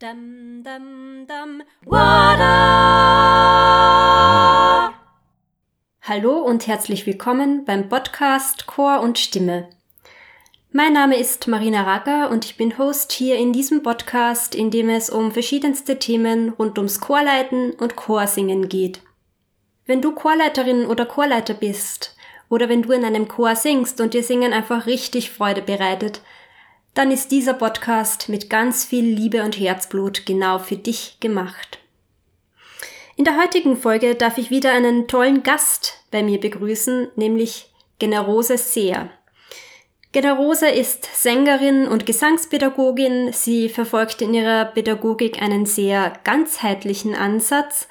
Dum, dum, dum, Wada! Hallo und herzlich willkommen beim Podcast Chor und Stimme. Mein Name ist Marina Racker und ich bin Host hier in diesem Podcast, in dem es um verschiedenste Themen rund ums Chorleiten und Chorsingen geht. Wenn du Chorleiterin oder Chorleiter bist oder wenn du in einem Chor singst und dir Singen einfach richtig Freude bereitet, dann ist dieser Podcast mit ganz viel Liebe und Herzblut genau für dich gemacht. In der heutigen Folge darf ich wieder einen tollen Gast bei mir begrüßen, nämlich Generose Seer. Generose ist Sängerin und Gesangspädagogin. Sie verfolgt in ihrer Pädagogik einen sehr ganzheitlichen Ansatz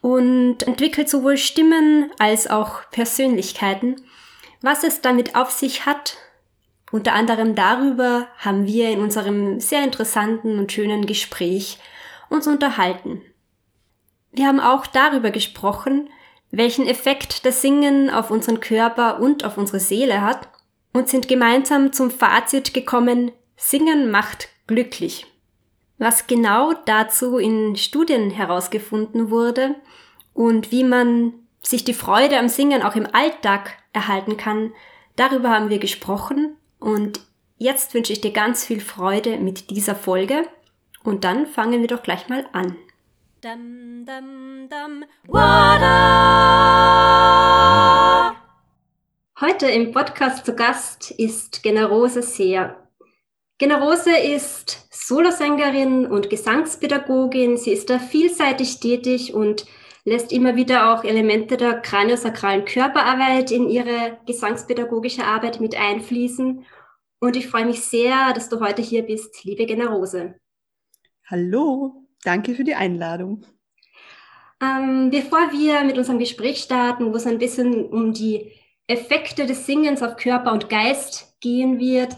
und entwickelt sowohl Stimmen als auch Persönlichkeiten. Was es damit auf sich hat unter anderem darüber haben wir in unserem sehr interessanten und schönen Gespräch uns unterhalten. Wir haben auch darüber gesprochen, welchen Effekt das Singen auf unseren Körper und auf unsere Seele hat und sind gemeinsam zum Fazit gekommen, Singen macht glücklich. Was genau dazu in Studien herausgefunden wurde und wie man sich die Freude am Singen auch im Alltag erhalten kann, darüber haben wir gesprochen und jetzt wünsche ich dir ganz viel Freude mit dieser Folge. Und dann fangen wir doch gleich mal an. Dum, dum, dum, Heute im Podcast zu Gast ist Generose Seer. Generose ist Solosängerin und Gesangspädagogin. Sie ist da vielseitig tätig und lässt immer wieder auch Elemente der kraniosakralen Körperarbeit in ihre gesangspädagogische Arbeit mit einfließen. Und ich freue mich sehr, dass du heute hier bist, liebe Generose. Hallo, danke für die Einladung. Ähm, bevor wir mit unserem Gespräch starten, wo es ein bisschen um die Effekte des Singens auf Körper und Geist gehen wird,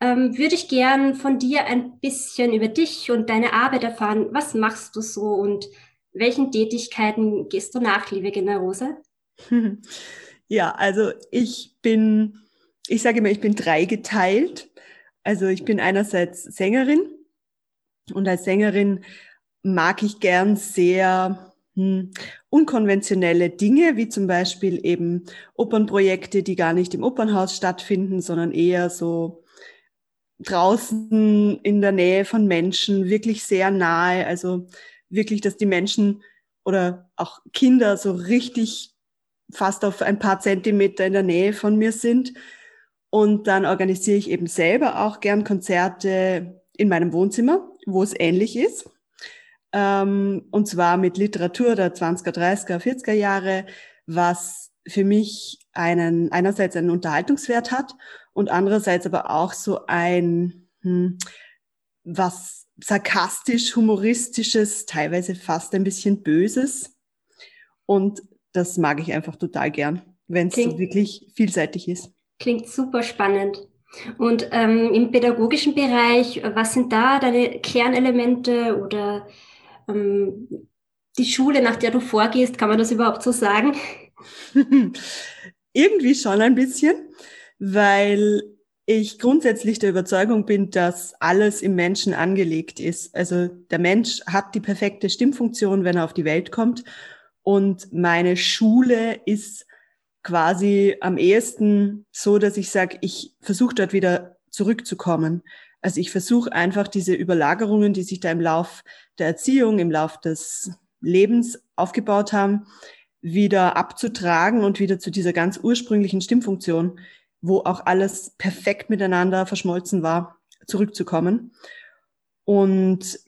ähm, würde ich gern von dir ein bisschen über dich und deine Arbeit erfahren. Was machst du so und welchen Tätigkeiten gehst du nach, liebe Generose? Ja, also ich bin, ich sage immer, ich bin dreigeteilt. Also ich bin einerseits Sängerin und als Sängerin mag ich gern sehr hm, unkonventionelle Dinge, wie zum Beispiel eben Opernprojekte, die gar nicht im Opernhaus stattfinden, sondern eher so draußen in der Nähe von Menschen, wirklich sehr nahe. Also wirklich, dass die Menschen oder auch Kinder so richtig fast auf ein paar Zentimeter in der Nähe von mir sind. Und dann organisiere ich eben selber auch gern Konzerte in meinem Wohnzimmer, wo es ähnlich ist. Ähm, und zwar mit Literatur der 20er, 30er, 40er Jahre, was für mich einen, einerseits einen Unterhaltungswert hat und andererseits aber auch so ein, hm, was sarkastisch, humoristisches, teilweise fast ein bisschen böses. Und das mag ich einfach total gern, wenn es so wirklich vielseitig ist. Klingt super spannend. Und ähm, im pädagogischen Bereich, was sind da deine Kernelemente oder ähm, die Schule, nach der du vorgehst, kann man das überhaupt so sagen? Irgendwie schon ein bisschen, weil ich grundsätzlich der Überzeugung bin, dass alles im Menschen angelegt ist. Also der Mensch hat die perfekte Stimmfunktion, wenn er auf die Welt kommt. Und meine Schule ist quasi am ehesten so, dass ich sage, ich versuche dort wieder zurückzukommen. Also ich versuche einfach diese Überlagerungen, die sich da im Lauf der Erziehung, im Lauf des Lebens aufgebaut haben, wieder abzutragen und wieder zu dieser ganz ursprünglichen Stimmfunktion wo auch alles perfekt miteinander verschmolzen war, zurückzukommen. Und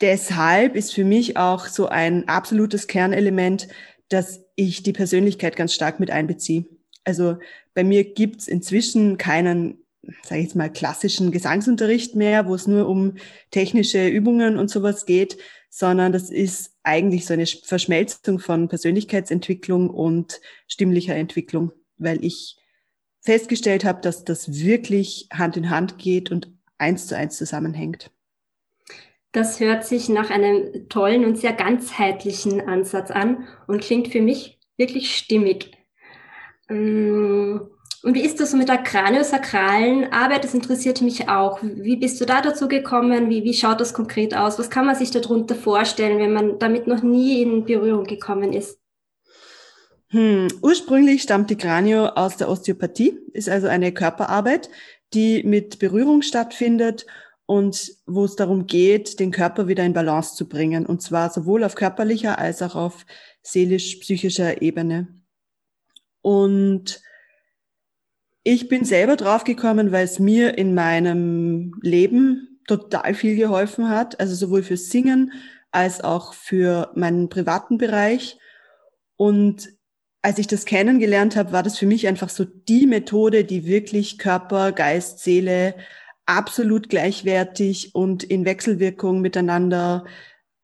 deshalb ist für mich auch so ein absolutes Kernelement, dass ich die Persönlichkeit ganz stark mit einbeziehe. Also bei mir gibt's inzwischen keinen, sage ich jetzt mal, klassischen Gesangsunterricht mehr, wo es nur um technische Übungen und sowas geht, sondern das ist eigentlich so eine Verschmelzung von Persönlichkeitsentwicklung und stimmlicher Entwicklung, weil ich festgestellt habe, dass das wirklich Hand in Hand geht und eins zu eins zusammenhängt. Das hört sich nach einem tollen und sehr ganzheitlichen Ansatz an und klingt für mich wirklich stimmig. Mm, Und wie ist das so mit der kraniosakralen Arbeit? Das interessiert mich auch. Wie bist du da dazu gekommen? Wie, wie schaut das konkret aus? Was kann man sich darunter vorstellen, wenn man damit noch nie in Berührung gekommen ist? Hm. Ursprünglich stammt die Kranio aus der Osteopathie, ist also eine Körperarbeit, die mit Berührung stattfindet und wo es darum geht, den Körper wieder in Balance zu bringen. Und zwar sowohl auf körperlicher als auch auf seelisch-psychischer Ebene. Und ich bin selber draufgekommen, weil es mir in meinem Leben total viel geholfen hat, also sowohl fürs Singen als auch für meinen privaten Bereich. Und als ich das kennengelernt habe, war das für mich einfach so die Methode, die wirklich Körper, Geist, Seele absolut gleichwertig und in Wechselwirkung miteinander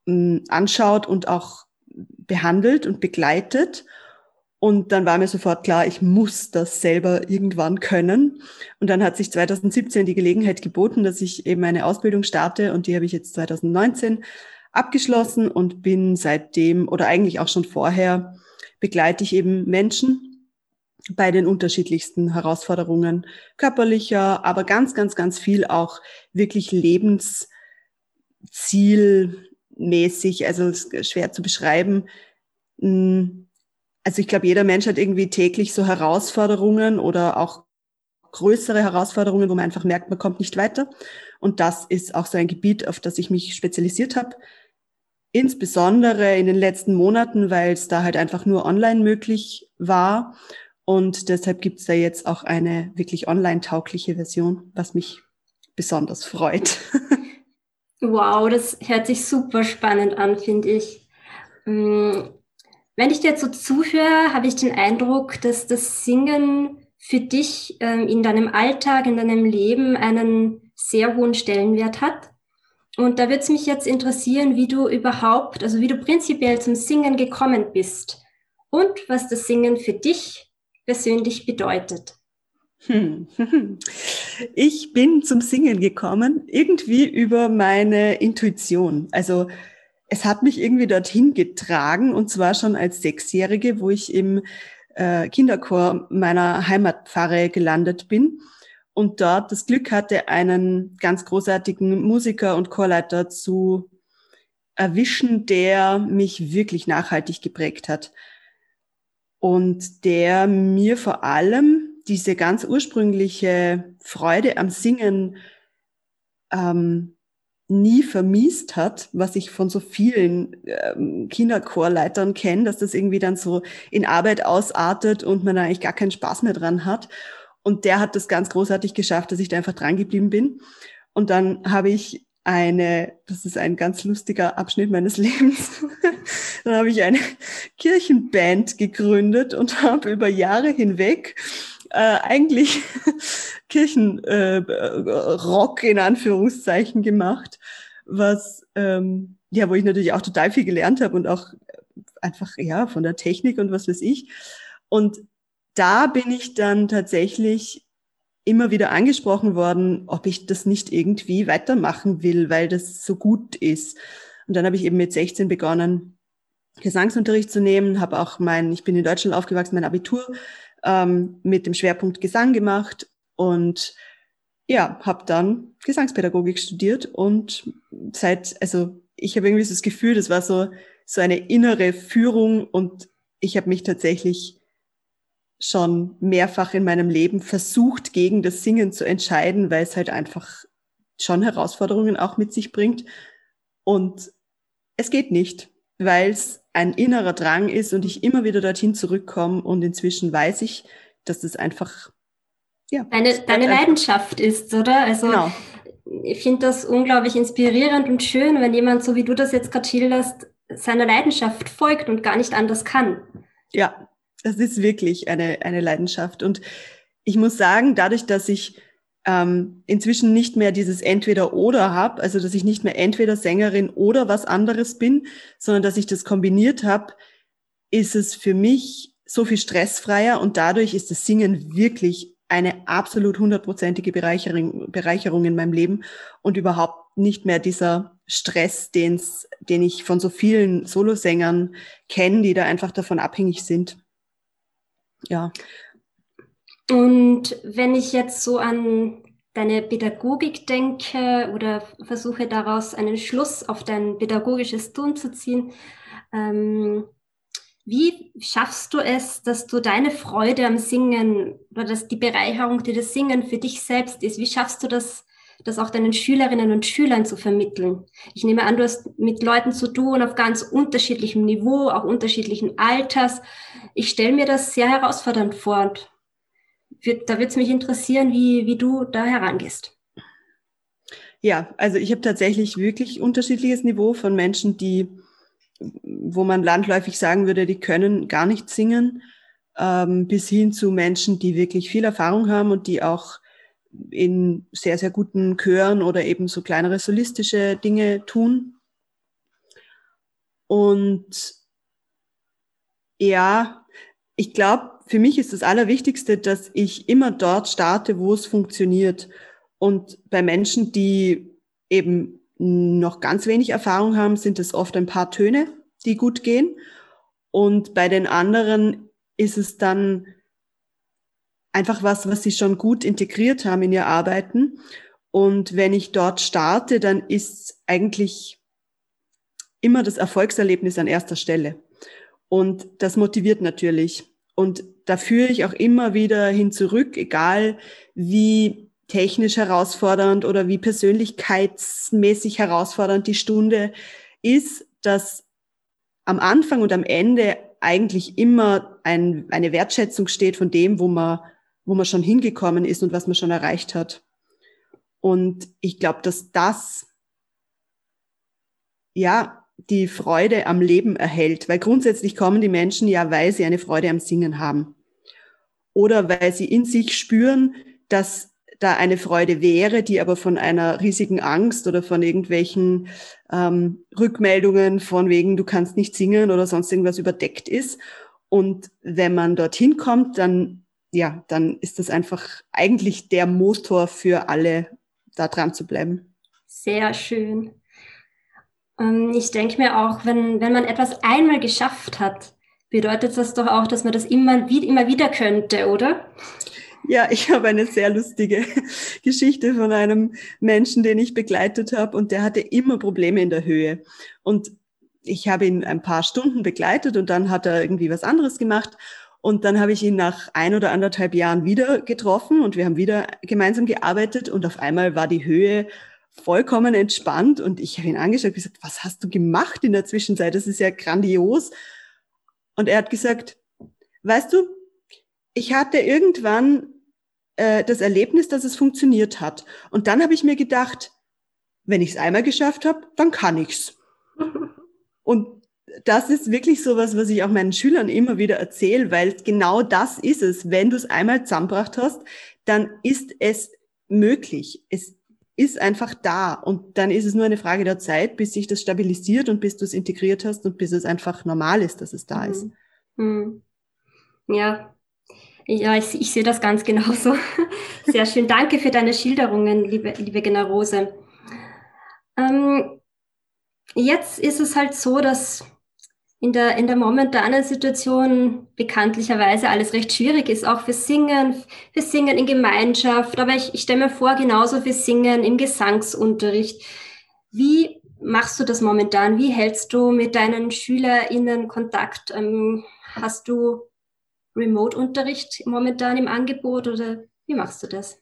hm, anschaut und auch behandelt und begleitet. Und dann war mir sofort klar, ich muss das selber irgendwann können. Und dann hat sich 2017 die Gelegenheit geboten, dass ich eben eine Ausbildung starte und die habe ich jetzt 2019 abgeschlossen und bin seitdem oder eigentlich auch schon vorher begleite ich eben Menschen bei den unterschiedlichsten Herausforderungen körperlicher, aber ganz, ganz, ganz viel auch wirklich lebenszielmäßig, also schwer zu beschreiben hm, also ich glaube, jeder Mensch hat irgendwie täglich so Herausforderungen oder auch größere Herausforderungen, wo man einfach merkt, man kommt nicht weiter. Und das ist auch so ein Gebiet, auf das ich mich spezialisiert habe. Insbesondere in den letzten Monaten, weil es da halt einfach nur online möglich war. Und deshalb gibt es da jetzt auch eine wirklich online-taugliche Version, was mich besonders freut. Wow, das hört sich super spannend an, finde ich. Mm, wenn ich dir jetzt so zuhöre, habe ich den Eindruck, dass das Singen für dich ähm, in deinem Alltag, in deinem Leben einen sehr hohen Stellenwert hat. Und da würde es mich jetzt interessieren, wie du überhaupt, also wie du prinzipiell zum Singen gekommen bist und was das Singen für dich persönlich bedeutet. Ich bin zum Singen gekommen, irgendwie über meine Intuition. Also es hat mich irgendwie dorthin getragen und zwar schon als Sechsjährige, wo ich im äh, Kinderchor meiner Heimatpfarre gelandet bin und dort das Glück hatte, einen ganz großartigen Musiker und Chorleiter zu erwischen, der mich wirklich nachhaltig geprägt hat und der mir vor allem diese ganz ursprüngliche Freude am Singen ähm, nie vermiest hat, was ich von so vielen ähm, Kinderchorleitern kenne, dass das irgendwie dann so in Arbeit ausartet und man eigentlich gar keinen Spaß mehr dran hat. Und der hat das ganz großartig geschafft, dass ich da einfach dran geblieben bin. Und dann habe ich eine, das ist ein ganz lustiger Abschnitt meines Lebens, dann habe ich eine Kirchenband gegründet und habe über Jahre hinweg äh, eigentlich Kirchenrock äh, in Anführungszeichen gemacht, was ähm, ja, wo ich natürlich auch total viel gelernt habe und auch einfach ja von der Technik und was weiß ich. Und da bin ich dann tatsächlich immer wieder angesprochen worden, ob ich das nicht irgendwie weitermachen will, weil das so gut ist. Und dann habe ich eben mit 16 begonnen, Gesangsunterricht zu nehmen, habe auch mein, ich bin in Deutschland aufgewachsen, mein Abitur ähm, mit dem Schwerpunkt Gesang gemacht und ja, habe dann Gesangspädagogik studiert und seit, also ich habe irgendwie so das Gefühl, das war so, so eine innere Führung und ich habe mich tatsächlich schon mehrfach in meinem Leben versucht, gegen das Singen zu entscheiden, weil es halt einfach schon Herausforderungen auch mit sich bringt. Und es geht nicht, weil es ein innerer Drang ist und ich immer wieder dorthin zurückkomme und inzwischen weiß ich, dass das einfach ja, deine, deine Leidenschaft ist, oder? Also genau. ich finde das unglaublich inspirierend und schön, wenn jemand, so wie du das jetzt gerade schilderst, seiner Leidenschaft folgt und gar nicht anders kann. Ja, das ist wirklich eine, eine Leidenschaft. Und ich muss sagen, dadurch, dass ich ähm, inzwischen nicht mehr dieses Entweder-Oder habe, also dass ich nicht mehr entweder Sängerin oder was anderes bin, sondern dass ich das kombiniert habe, ist es für mich so viel stressfreier und dadurch ist das Singen wirklich eine absolut hundertprozentige Bereicherung, Bereicherung in meinem Leben und überhaupt nicht mehr dieser Stress, den's, den ich von so vielen Solosängern kenne, die da einfach davon abhängig sind. Ja. Und wenn ich jetzt so an deine Pädagogik denke oder versuche daraus einen Schluss auf dein pädagogisches Tun zu ziehen, ähm, wie schaffst du es, dass du deine Freude am Singen oder dass die Bereicherung, die das Singen für dich selbst ist, wie schaffst du das, das auch deinen Schülerinnen und Schülern zu vermitteln? Ich nehme an, du hast mit Leuten zu tun auf ganz unterschiedlichem Niveau, auch unterschiedlichen Alters. Ich stelle mir das sehr herausfordernd vor und da würde es mich interessieren, wie, wie du da herangehst. Ja, also ich habe tatsächlich wirklich unterschiedliches Niveau von Menschen, die, wo man landläufig sagen würde, die können gar nicht singen, ähm, bis hin zu Menschen, die wirklich viel Erfahrung haben und die auch in sehr, sehr guten Chören oder eben so kleinere solistische Dinge tun. Und ja, ich glaube, für mich ist das Allerwichtigste, dass ich immer dort starte, wo es funktioniert. Und bei Menschen, die eben noch ganz wenig Erfahrung haben, sind es oft ein paar Töne, die gut gehen. Und bei den anderen ist es dann einfach was, was sie schon gut integriert haben in ihr Arbeiten. Und wenn ich dort starte, dann ist eigentlich immer das Erfolgserlebnis an erster Stelle. Und das motiviert natürlich. Und da führe ich auch immer wieder hin zurück, egal wie technisch herausfordernd oder wie persönlichkeitsmäßig herausfordernd die Stunde ist, dass am Anfang und am Ende eigentlich immer ein, eine Wertschätzung steht von dem, wo man, wo man schon hingekommen ist und was man schon erreicht hat. Und ich glaube, dass das ja die Freude am Leben erhält. Weil grundsätzlich kommen die Menschen ja, weil sie eine Freude am Singen haben. Oder weil sie in sich spüren, dass da eine Freude wäre, die aber von einer riesigen Angst oder von irgendwelchen ähm, Rückmeldungen von wegen, du kannst nicht singen oder sonst irgendwas überdeckt ist. Und wenn man dorthin kommt, dann, ja, dann ist das einfach eigentlich der Motor für alle, da dran zu bleiben. Sehr schön. Ähm, ich denke mir auch, wenn, wenn man etwas einmal geschafft hat, bedeutet das doch auch, dass man das immer, immer wieder könnte, oder? Ja, ich habe eine sehr lustige Geschichte von einem Menschen, den ich begleitet habe und der hatte immer Probleme in der Höhe. Und ich habe ihn ein paar Stunden begleitet und dann hat er irgendwie was anderes gemacht. Und dann habe ich ihn nach ein oder anderthalb Jahren wieder getroffen und wir haben wieder gemeinsam gearbeitet und auf einmal war die Höhe vollkommen entspannt und ich habe ihn angeschaut und gesagt, was hast du gemacht in der Zwischenzeit? Das ist ja grandios. Und er hat gesagt, weißt du, ich hatte irgendwann äh, das Erlebnis, dass es funktioniert hat. Und dann habe ich mir gedacht, wenn ich es einmal geschafft habe, dann kann ich's. und das ist wirklich so was, was ich auch meinen Schülern immer wieder erzähle, weil genau das ist es. Wenn du es einmal zusammengebracht hast, dann ist es möglich. Es ist einfach da und dann ist es nur eine Frage der Zeit, bis sich das stabilisiert und bis du es integriert hast und bis es einfach normal ist, dass es da ist. Mhm. Ja, ja, ich, ich, sehe das ganz genauso. Sehr schön. Danke für deine Schilderungen, liebe, liebe Generose. Ähm, jetzt ist es halt so, dass in der, in der momentanen Situation bekanntlicherweise alles recht schwierig ist, auch für Singen, für Singen in Gemeinschaft, aber ich, ich stelle mir vor, genauso für Singen im Gesangsunterricht. Wie machst du das momentan? Wie hältst du mit deinen SchülerInnen Kontakt? Ähm, hast du Remote-Unterricht momentan im Angebot oder wie machst du das?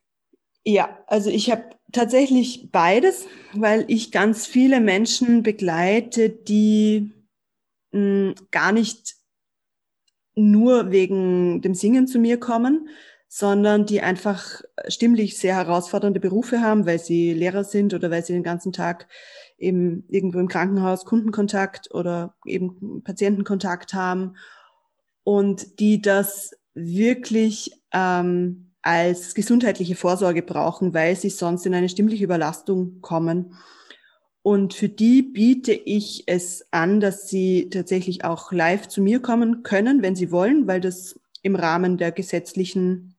Ja, also ich habe tatsächlich beides, weil ich ganz viele Menschen begleite, die mh, gar nicht nur wegen dem Singen zu mir kommen, sondern die einfach stimmlich sehr herausfordernde Berufe haben, weil sie Lehrer sind oder weil sie den ganzen Tag eben irgendwo im Krankenhaus Kundenkontakt oder eben Patientenkontakt haben und die das wirklich ähm, als gesundheitliche Vorsorge brauchen, weil sie sonst in eine stimmliche Überlastung kommen. Und für die biete ich es an, dass sie tatsächlich auch live zu mir kommen können, wenn sie wollen, weil das im Rahmen der gesetzlichen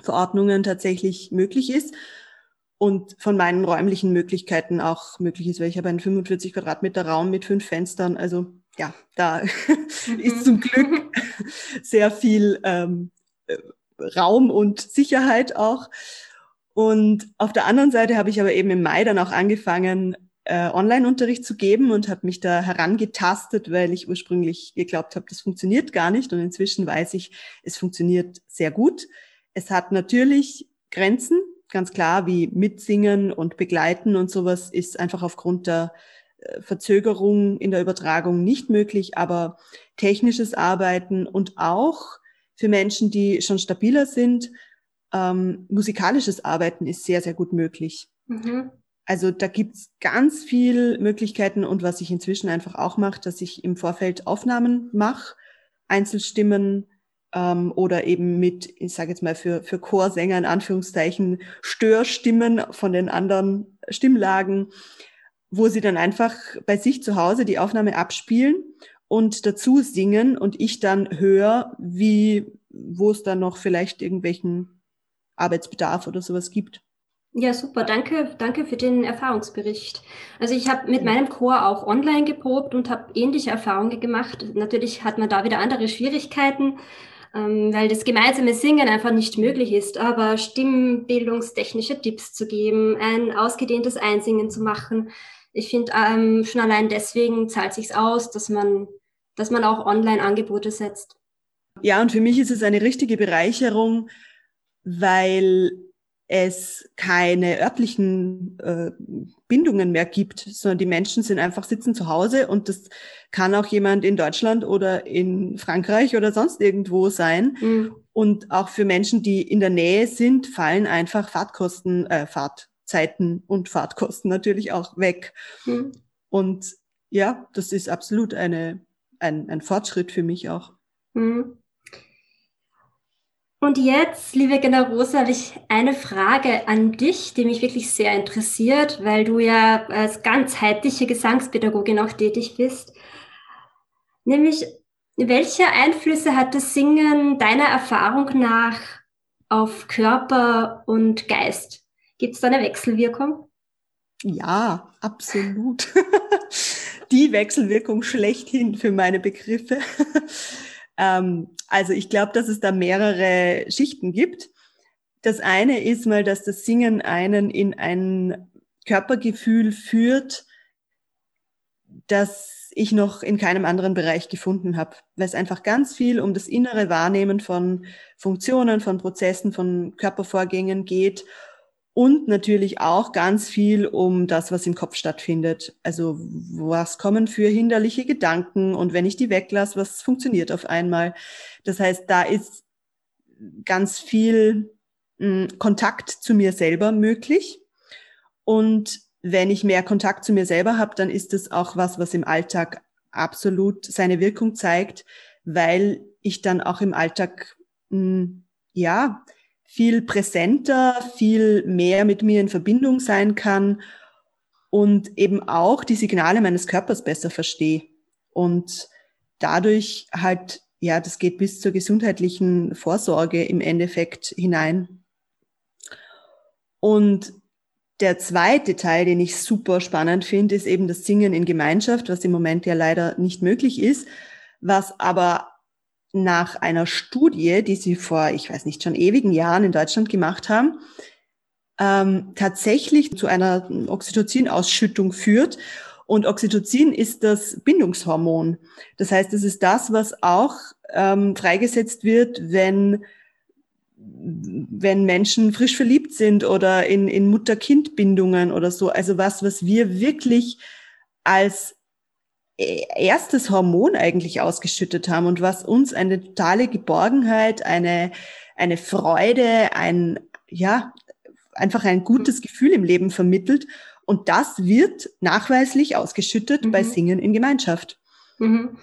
Verordnungen tatsächlich möglich ist und von meinen räumlichen Möglichkeiten auch möglich ist, weil ich habe einen 45 Quadratmeter Raum mit fünf Fenstern. Also ja, da mhm. ist zum Glück sehr viel ähm, Raum und Sicherheit auch. Und auf der anderen Seite habe ich aber eben im Mai dann auch angefangen, äh, Online-Unterricht zu geben und habe mich da herangetastet, weil ich ursprünglich geglaubt habe, das funktioniert gar nicht. Und inzwischen weiß ich, es funktioniert sehr gut. Es hat natürlich Grenzen, ganz klar, wie Mitsingen und Begleiten und sowas ist einfach aufgrund der äh, Verzögerung in der Übertragung nicht möglich, aber technisches Arbeiten und auch für Menschen, die schon stabiler sind, ähm, musikalisches Arbeiten ist sehr, sehr gut möglich. Mhm. Also da gibt's ganz viel Möglichkeiten und was ich inzwischen einfach auch mache, dass ich im Vorfeld Aufnahmen mache, Einzelstimmen ähm, oder eben mit, ich sage jetzt mal für, für Chorsänger in Anführungszeichen, Störstimmen von den anderen Stimmlagen, wo sie dann einfach bei sich zu Hause die Aufnahme abspielen und dazu singen und ich dann höre, wie, wo es dann noch vielleicht irgendwelchen Arbeitsbedarf oder sowas gibt. Ja, super. Danke, danke für den Erfahrungsbericht. Also ich habe mit meinem Chor auch online geprobt und habe ähnliche Erfahrungen gemacht. Natürlich hat man da wieder andere Schwierigkeiten, ähm, weil das gemeinsame Singen einfach nicht möglich ist. Aber stimmbildungstechnische Tipps zu geben, ein ausgedehntes Einsingen zu machen, ich finde ähm, schon allein deswegen zahlt sich's aus, dass man, dass man auch Online-Angebote setzt. Ja, und für mich ist es eine richtige Bereicherung, weil es keine örtlichen äh, Bindungen mehr gibt, sondern die Menschen sind einfach sitzen zu Hause und das kann auch jemand in Deutschland oder in Frankreich oder sonst irgendwo sein. Mhm. Und auch für Menschen, die in der Nähe sind, fallen einfach Fahrtkosten, äh, Fahrtzeiten und Fahrtkosten natürlich auch weg. Mhm. Und ja, das ist absolut eine, ein, ein Fortschritt für mich auch. Mhm. Und jetzt, liebe Generosa, habe ich eine Frage an dich, die mich wirklich sehr interessiert, weil du ja als ganzheitliche Gesangspädagogin auch tätig bist. Nämlich, welche Einflüsse hat das Singen deiner Erfahrung nach auf Körper und Geist? Gibt es da eine Wechselwirkung? Ja, absolut. Die Wechselwirkung schlechthin für meine Begriffe. Ähm, also ich glaube, dass es da mehrere Schichten gibt. Das eine ist mal, dass das Singen einen in ein Körpergefühl führt, das ich noch in keinem anderen Bereich gefunden habe, weil es einfach ganz viel um das innere Wahrnehmen von Funktionen, von Prozessen, von Körpervorgängen geht und natürlich auch ganz viel um das, was im Kopf stattfindet. Also was kommen für hinderliche Gedanken und wenn ich die weglasse, was funktioniert auf einmal. Das heißt, da ist ganz viel hm, Kontakt zu mir selber möglich. Und wenn ich mehr Kontakt zu mir selber habe, dann ist es auch was, was im Alltag absolut seine Wirkung zeigt, weil ich dann auch im Alltag hm, ja viel präsenter, viel mehr mit mir in Verbindung sein kann und eben auch die Signale meines Körpers besser verstehe. Und dadurch halt, ja, das geht bis zur gesundheitlichen Vorsorge im Endeffekt hinein. Und der zweite Teil, den ich super spannend finde, ist eben das Singen in Gemeinschaft, was im Moment ja leider nicht möglich ist, was aber nach einer Studie, die sie vor, ich weiß nicht, schon ewigen Jahren in Deutschland gemacht haben, ähm, tatsächlich zu einer Oxytocin-Ausschüttung führt. Und Oxytocin ist das Bindungshormon. Das heißt, es ist das, was auch ähm, freigesetzt wird, wenn wenn Menschen frisch verliebt sind oder in, in Mutter-Kind-Bindungen oder so. Also was, was wir wirklich als erstes Hormon eigentlich ausgeschüttet haben und was uns eine totale Geborgenheit, eine, eine Freude, ein, ja, einfach ein gutes mhm. Gefühl im Leben vermittelt. Und das wird nachweislich ausgeschüttet mhm. bei Singen in Gemeinschaft. Mhm.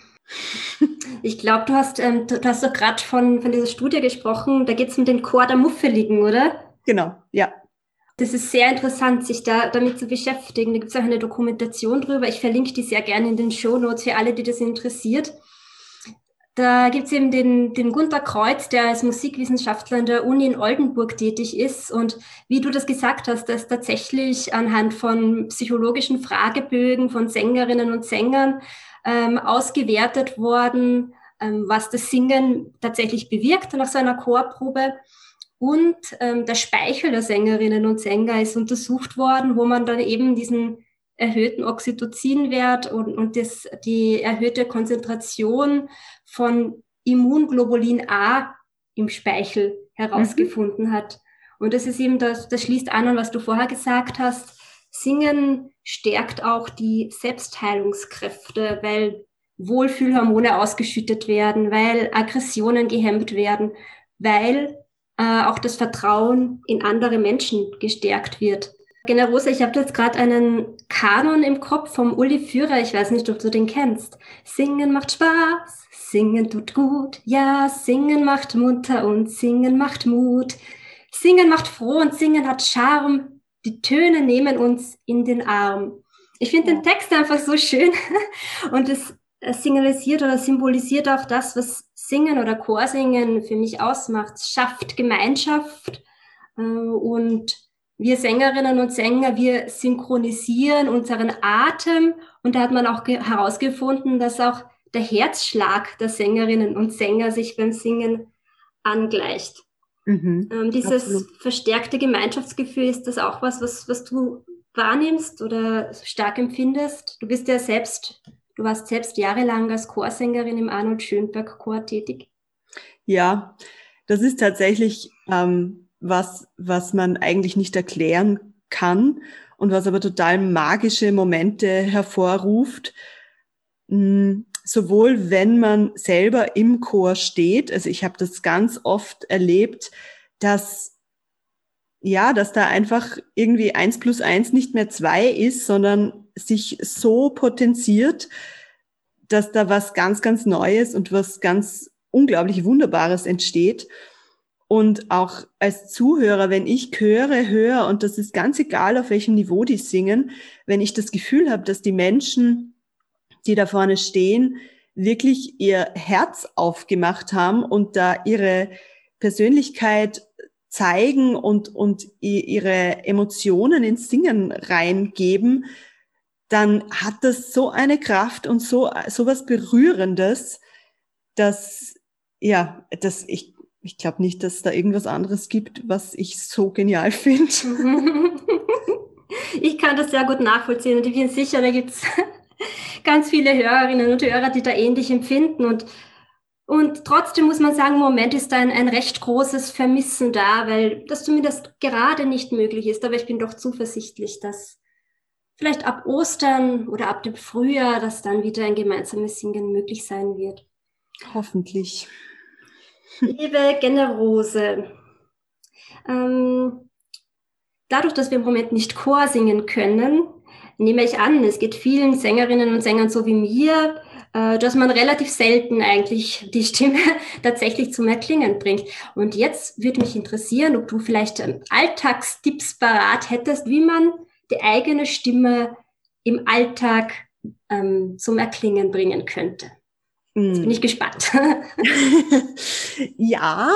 Ich glaube, du hast, ähm, du hast doch gerade von, von dieser Studie gesprochen, da geht es um den Chor der Muffeligen, oder? Genau, ja. Das ist sehr interessant, sich da damit zu beschäftigen. Da gibt es auch eine Dokumentation drüber. Ich verlinke die sehr gerne in den Show Notes für alle, die das interessiert. Da gibt es eben den, den Gunther Kreuz, der als Musikwissenschaftler an der Uni in Oldenburg tätig ist. Und wie du das gesagt hast, dass tatsächlich anhand von psychologischen Fragebögen von Sängerinnen und Sängern ähm, ausgewertet worden, ähm, was das Singen tatsächlich bewirkt nach so einer Chorprobe. Und ähm, der Speichel der Sängerinnen und Sänger ist untersucht worden, wo man dann eben diesen erhöhten Oxytocinwert und, und das, die erhöhte Konzentration von Immunglobulin A im Speichel herausgefunden mhm. hat. Und das ist eben das, das schließt an an, was du vorher gesagt hast. Singen stärkt auch die Selbstheilungskräfte, weil Wohlfühlhormone ausgeschüttet werden, weil Aggressionen gehemmt werden, weil äh, auch das Vertrauen in andere Menschen gestärkt wird. Generosa, ich habe jetzt gerade einen Kanon im Kopf vom Uli Führer. Ich weiß nicht, ob du den kennst. Singen macht Spaß, singen tut gut. Ja, singen macht munter und singen macht Mut. Singen macht froh und singen hat Charme. Die Töne nehmen uns in den Arm. Ich finde den Text einfach so schön und es signalisiert oder symbolisiert auch das, was Singen oder Chorsingen für mich ausmacht. Es schafft Gemeinschaft äh, und wir Sängerinnen und Sänger, wir synchronisieren unseren Atem und da hat man auch herausgefunden, dass auch der Herzschlag der Sängerinnen und Sänger sich beim Singen angleicht. Mhm, ähm, dieses absolut. verstärkte Gemeinschaftsgefühl, ist das auch was, was, was du wahrnimmst oder stark empfindest? Du bist ja selbst Du warst selbst jahrelang als Chorsängerin im Arnold Schönberg Chor tätig. Ja, das ist tatsächlich ähm, was, was man eigentlich nicht erklären kann und was aber total magische Momente hervorruft. Hm, sowohl wenn man selber im Chor steht, also ich habe das ganz oft erlebt, dass ja, dass da einfach irgendwie eins plus eins nicht mehr zwei ist, sondern sich so potenziert, dass da was ganz, ganz Neues und was ganz unglaublich Wunderbares entsteht. Und auch als Zuhörer, wenn ich Chöre höre, und das ist ganz egal, auf welchem Niveau die singen, wenn ich das Gefühl habe, dass die Menschen, die da vorne stehen, wirklich ihr Herz aufgemacht haben und da ihre Persönlichkeit zeigen und, und ihre Emotionen ins Singen reingeben, dann hat das so eine Kraft und so, so was Berührendes, dass, ja, dass ich, ich glaube nicht, dass da irgendwas anderes gibt, was ich so genial finde. Ich kann das sehr gut nachvollziehen und ich bin sicher, da gibt es ganz viele Hörerinnen und Hörer, die da ähnlich empfinden und und trotzdem muss man sagen, im Moment ist da ein, ein recht großes Vermissen da, weil das zumindest gerade nicht möglich ist. Aber ich bin doch zuversichtlich, dass vielleicht ab Ostern oder ab dem Frühjahr, dass dann wieder ein gemeinsames Singen möglich sein wird. Hoffentlich. Liebe Generose, ähm, dadurch, dass wir im Moment nicht Chor singen können, nehme ich an, es geht vielen Sängerinnen und Sängern so wie mir, dass man relativ selten eigentlich die Stimme tatsächlich zum Erklingen bringt. Und jetzt würde mich interessieren, ob du vielleicht Alltagstipps parat hättest, wie man die eigene Stimme im Alltag ähm, zum Erklingen bringen könnte. Jetzt bin ich hm. gespannt. ja,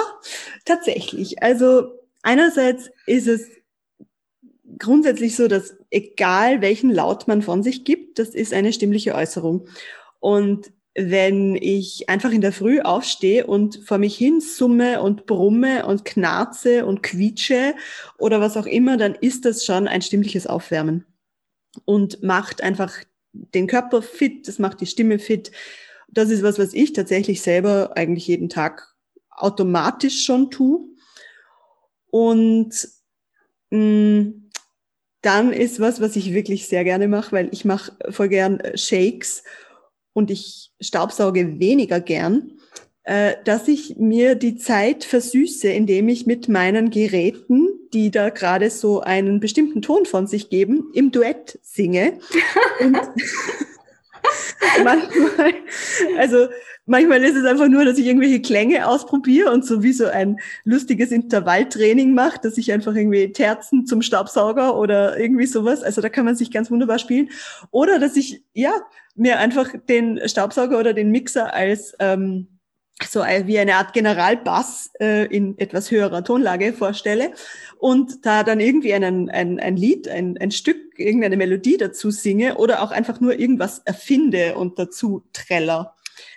tatsächlich. Also einerseits ist es grundsätzlich so, dass egal welchen Laut man von sich gibt, das ist eine stimmliche Äußerung. Und wenn ich einfach in der Früh aufstehe und vor mich hin summe und brumme und knarze und quietsche oder was auch immer, dann ist das schon ein stimmliches Aufwärmen und macht einfach den Körper fit, das macht die Stimme fit. Das ist was, was ich tatsächlich selber eigentlich jeden Tag automatisch schon tue. Und mh, mm, dann ist was, was ich wirklich sehr gerne mache, weil ich mache voll gern Shakes und ich staubsauge weniger gern, äh, dass ich mir die Zeit versüße, indem ich mit meinen Geräten, die da gerade so einen bestimmten Ton von sich geben, im Duett singe. Und manchmal, also manchmal ist es einfach nur, dass ich irgendwelche Klänge ausprobiere und so wie so ein lustiges Intervalltraining mache, dass ich einfach irgendwie Terzen zum Staubsauger oder irgendwie sowas. Also da kann man sich ganz wunderbar spielen. Oder dass ich, ja, mir einfach den Staubsauger oder den Mixer als, ähm, so wie eine Art Generalbass äh, in etwas höherer Tonlage vorstelle und da dann irgendwie einen, ein, ein Lied, ein, ein Stück, irgendeine Melodie dazu singe oder auch einfach nur irgendwas erfinde und dazu treller.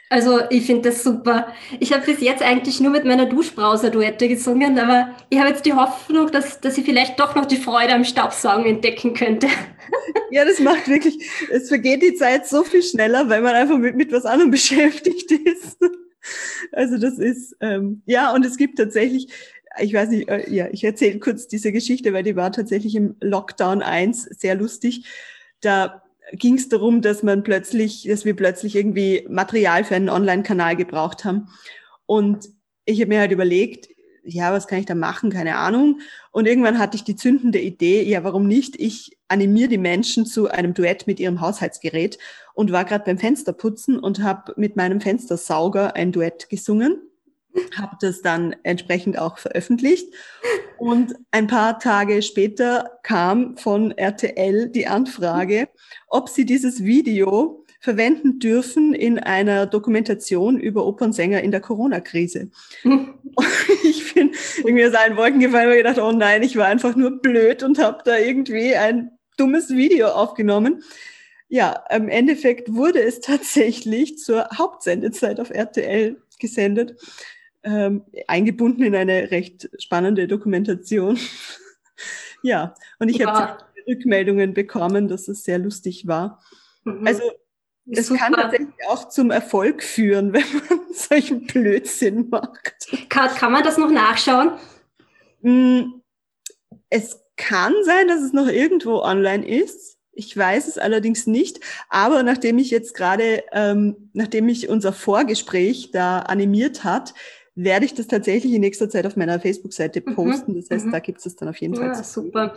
Also ich finde das super. Ich habe bis jetzt eigentlich nur mit meiner Duschbrauser-Duette gesungen, aber ich habe jetzt die Hoffnung, dass, dass ich vielleicht doch noch die Freude am Staubsaugen entdecken könnte. Ja, das macht wirklich, es vergeht die Zeit so viel schneller, weil man einfach mit, mit was anderem beschäftigt ist. Also das ist, ähm, ja, und es gibt tatsächlich, ich weiß nicht, äh, ja, ich erzähle kurz diese Geschichte, weil die war tatsächlich im Lockdown 1 sehr lustig. Da ging es darum, dass man plötzlich, dass wir plötzlich irgendwie Material für einen Online-Kanal gebraucht haben. Und ich habe mir halt überlegt, ja, was kann ich da machen? Keine Ahnung. Und irgendwann hatte ich die zündende Idee, ja, warum nicht? Ich animiere die Menschen zu einem Duett mit ihrem Haushaltsgerät und war gerade beim Fensterputzen und habe mit meinem Fenstersauger ein Duett gesungen habe das dann entsprechend auch veröffentlicht. Und ein paar Tage später kam von RTL die Anfrage, ob sie dieses Video verwenden dürfen in einer Dokumentation über Opernsänger in der Corona-Krise. ich bin irgendwie aus allen Wolken gefallen und gedacht, oh nein, ich war einfach nur blöd und habe da irgendwie ein dummes Video aufgenommen. Ja, im Endeffekt wurde es tatsächlich zur Hauptsendezeit auf RTL gesendet ähm, eingebunden in eine recht spannende Dokumentation. ja, und ich ja. habe Rückmeldungen bekommen, dass es sehr lustig war. Mhm. Also es kann tatsächlich auch zum Erfolg führen, wenn man solchen Blödsinn macht. Kann, kann man das noch nachschauen? Mm, es kann sein, dass es noch irgendwo online ist. Ich weiß es allerdings nicht. Aber nachdem ich jetzt gerade, ähm, nachdem ich unser Vorgespräch da animiert hat, werde ich das tatsächlich in nächster Zeit auf meiner Facebook-Seite mhm, posten. Das heißt, mhm. da gibt es dann auf jeden Fall. Ja, super.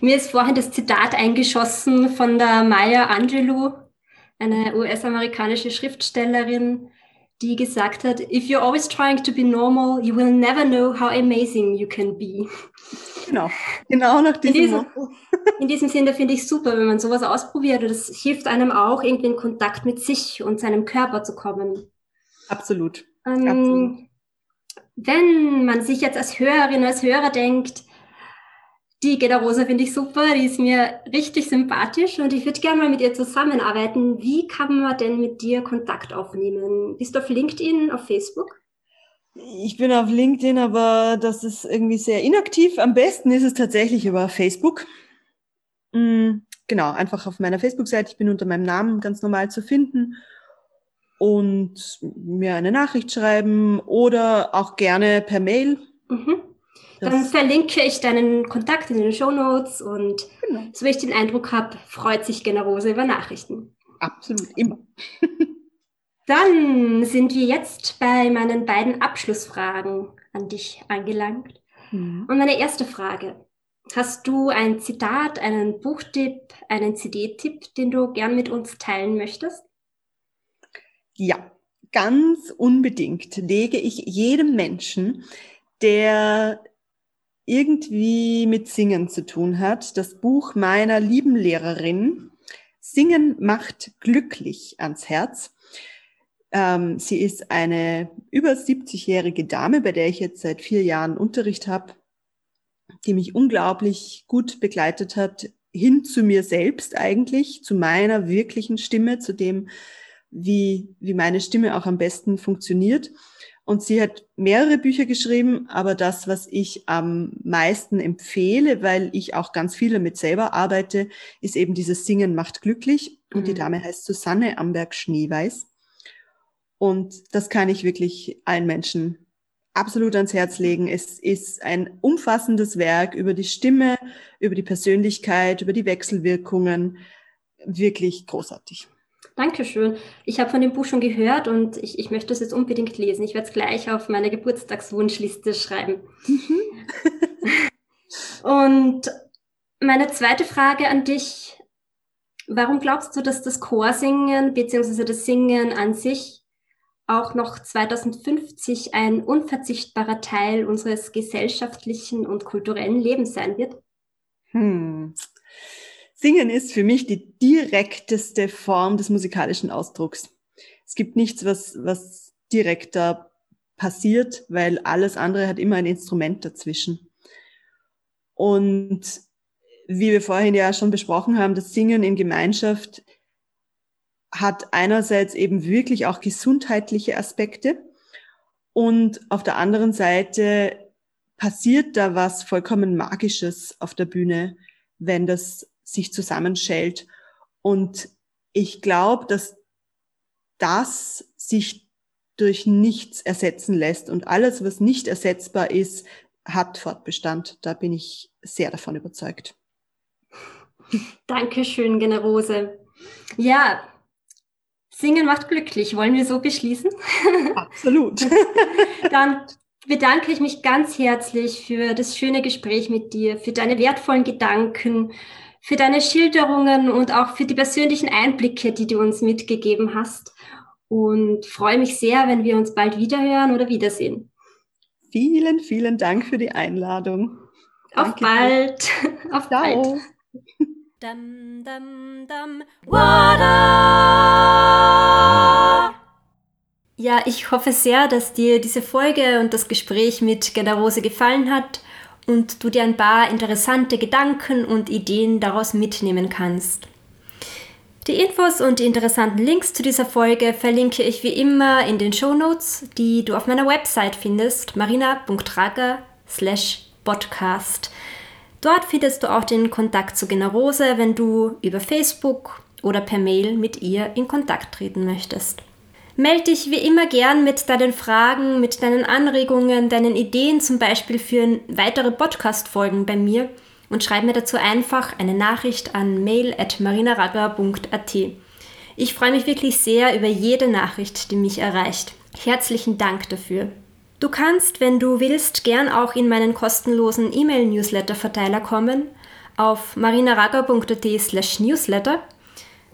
Mir ist vorhin das Zitat eingeschossen von der Maya Angelou, eine US-amerikanische Schriftstellerin, die gesagt hat, if you're always trying to be normal, you will never know how amazing you can be. Genau, genau nach diesem in diesem, in diesem Sinne finde ich super, wenn man sowas ausprobiert. Das hilft einem auch, irgendwie in Kontakt mit sich und seinem Körper zu kommen. Absolut. Ähm, Absolut wenn man sich jetzt als Hörerin, als Hörer denkt, die Geda finde ich super, die ist mir richtig sympathisch und ich würde gerne mal mit ihr zusammenarbeiten. Wie kann man denn mit dir Kontakt aufnehmen? Bist du auf LinkedIn, auf Facebook? Ich bin auf LinkedIn, aber das ist irgendwie sehr inaktiv. Am besten ist es tatsächlich über Facebook. Mm, genau, einfach auf meiner Facebook-Seite. Ich bin unter meinem Namen ganz normal zu finden und mir eine Nachricht schreiben oder auch gerne per Mail. Mhm. Dann verlinke ich deinen Kontakt in den Show Notes und genau. so wie ich den Eindruck habe, freut sich Generose über Nachrichten. Absolut, immer. Dann sind wir jetzt bei meinen beiden Abschlussfragen an dich angelangt. Mhm. Und meine erste Frage. Hast du ein Zitat, einen Buchtipp, einen CD-Tipp, den du gern mit uns teilen möchtest? Ja, ganz unbedingt lege ich jedem Menschen, der irgendwie mit Singen zu tun hat, das Buch meiner lieben Lehrerin Singen macht glücklich ans Herz. Ähm, sie ist eine über 70-jährige Dame, bei der ich jetzt seit vier Jahren Unterricht habe, die mich unglaublich gut begleitet hat, hin zu mir selbst eigentlich, zu meiner wirklichen Stimme, zu dem, wie, wie meine Stimme auch am besten funktioniert. Und sie hat mehrere Bücher geschrieben, aber das, was ich am meisten empfehle, weil ich auch ganz viel damit selber arbeite, ist eben dieses Singen macht glücklich. Und mhm. die Dame heißt Susanne Amberg-Schneeweiß. Und das kann ich wirklich allen Menschen absolut ans Herz legen. Es ist ein umfassendes Werk über die Stimme, über die Persönlichkeit, über die Wechselwirkungen. Wirklich großartig. Dankeschön. Ich habe von dem Buch schon gehört und ich, ich möchte es jetzt unbedingt lesen. Ich werde es gleich auf meine Geburtstagswunschliste schreiben. Mhm. und meine zweite Frage an dich. Warum glaubst du, dass das Chorsingen bzw. das Singen an sich auch noch 2050 ein unverzichtbarer Teil unseres gesellschaftlichen und kulturellen Lebens sein wird? Hm. Singen ist für mich die direkteste Form des musikalischen Ausdrucks. Es gibt nichts, was, was direkter passiert, weil alles andere hat immer ein Instrument dazwischen. Und wie wir vorhin ja schon besprochen haben, das Singen in Gemeinschaft hat einerseits eben wirklich auch gesundheitliche Aspekte und auf der anderen Seite passiert da was vollkommen Magisches auf der Bühne, wenn das sich zusammenschält. Und ich glaube, dass das sich durch nichts ersetzen lässt. Und alles, was nicht ersetzbar ist, hat Fortbestand. Da bin ich sehr davon überzeugt. Dankeschön, Generose. Ja, Singen macht glücklich. Wollen wir so beschließen? Absolut. Dann bedanke ich mich ganz herzlich für das schöne Gespräch mit dir, für deine wertvollen Gedanken, für deine Schilderungen und auch für die persönlichen Einblicke, die du uns mitgegeben hast. Und freue mich sehr, wenn wir uns bald wiederhören oder wiedersehen. Vielen, vielen Dank für die Einladung. Auf Danke bald. Auf Ciao. bald. Dum, dum, dum. Ja, ich hoffe sehr, dass dir diese Folge und das Gespräch mit Generose gefallen hat und du dir ein paar interessante Gedanken und Ideen daraus mitnehmen kannst. Die Infos und die interessanten Links zu dieser Folge verlinke ich wie immer in den Show Notes, die du auf meiner Website findest, marina.trager podcast. Dort findest du auch den Kontakt zu Generose, wenn du über Facebook oder per Mail mit ihr in Kontakt treten möchtest. Melde dich wie immer gern mit deinen Fragen, mit deinen Anregungen, deinen Ideen zum Beispiel für weitere Podcast-Folgen bei mir und schreib mir dazu einfach eine Nachricht an mail.marinaraga.at. Ich freue mich wirklich sehr über jede Nachricht, die mich erreicht. Herzlichen Dank dafür. Du kannst, wenn du willst, gern auch in meinen kostenlosen E-Mail-Newsletter-Verteiler kommen auf marinaraga.at slash newsletter.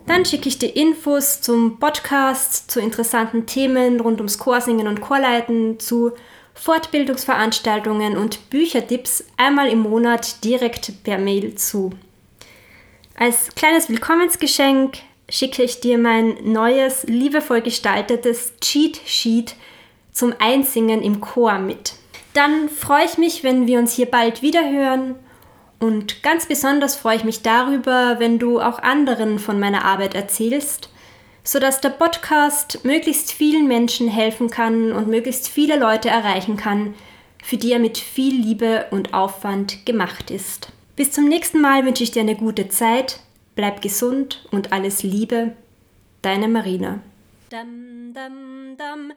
Dann schicke ich dir Infos zum Podcast, zu interessanten Themen rund ums Chorsingen und Chorleiten, zu Fortbildungsveranstaltungen und Büchertipps einmal im Monat direkt per Mail zu. Als kleines Willkommensgeschenk schicke ich dir mein neues, liebevoll gestaltetes Cheat Sheet zum Einsingen im Chor mit. Dann freue ich mich, wenn wir uns hier bald wieder hören und ganz besonders freue ich mich darüber, wenn du auch anderen von meiner Arbeit erzählst, sodass der Podcast möglichst vielen Menschen helfen kann und möglichst viele Leute erreichen kann, für die er mit viel Liebe und Aufwand gemacht ist. Bis zum nächsten Mal wünsche ich dir eine gute Zeit, bleib gesund und alles Liebe, deine Marina. Dum, dum, dum.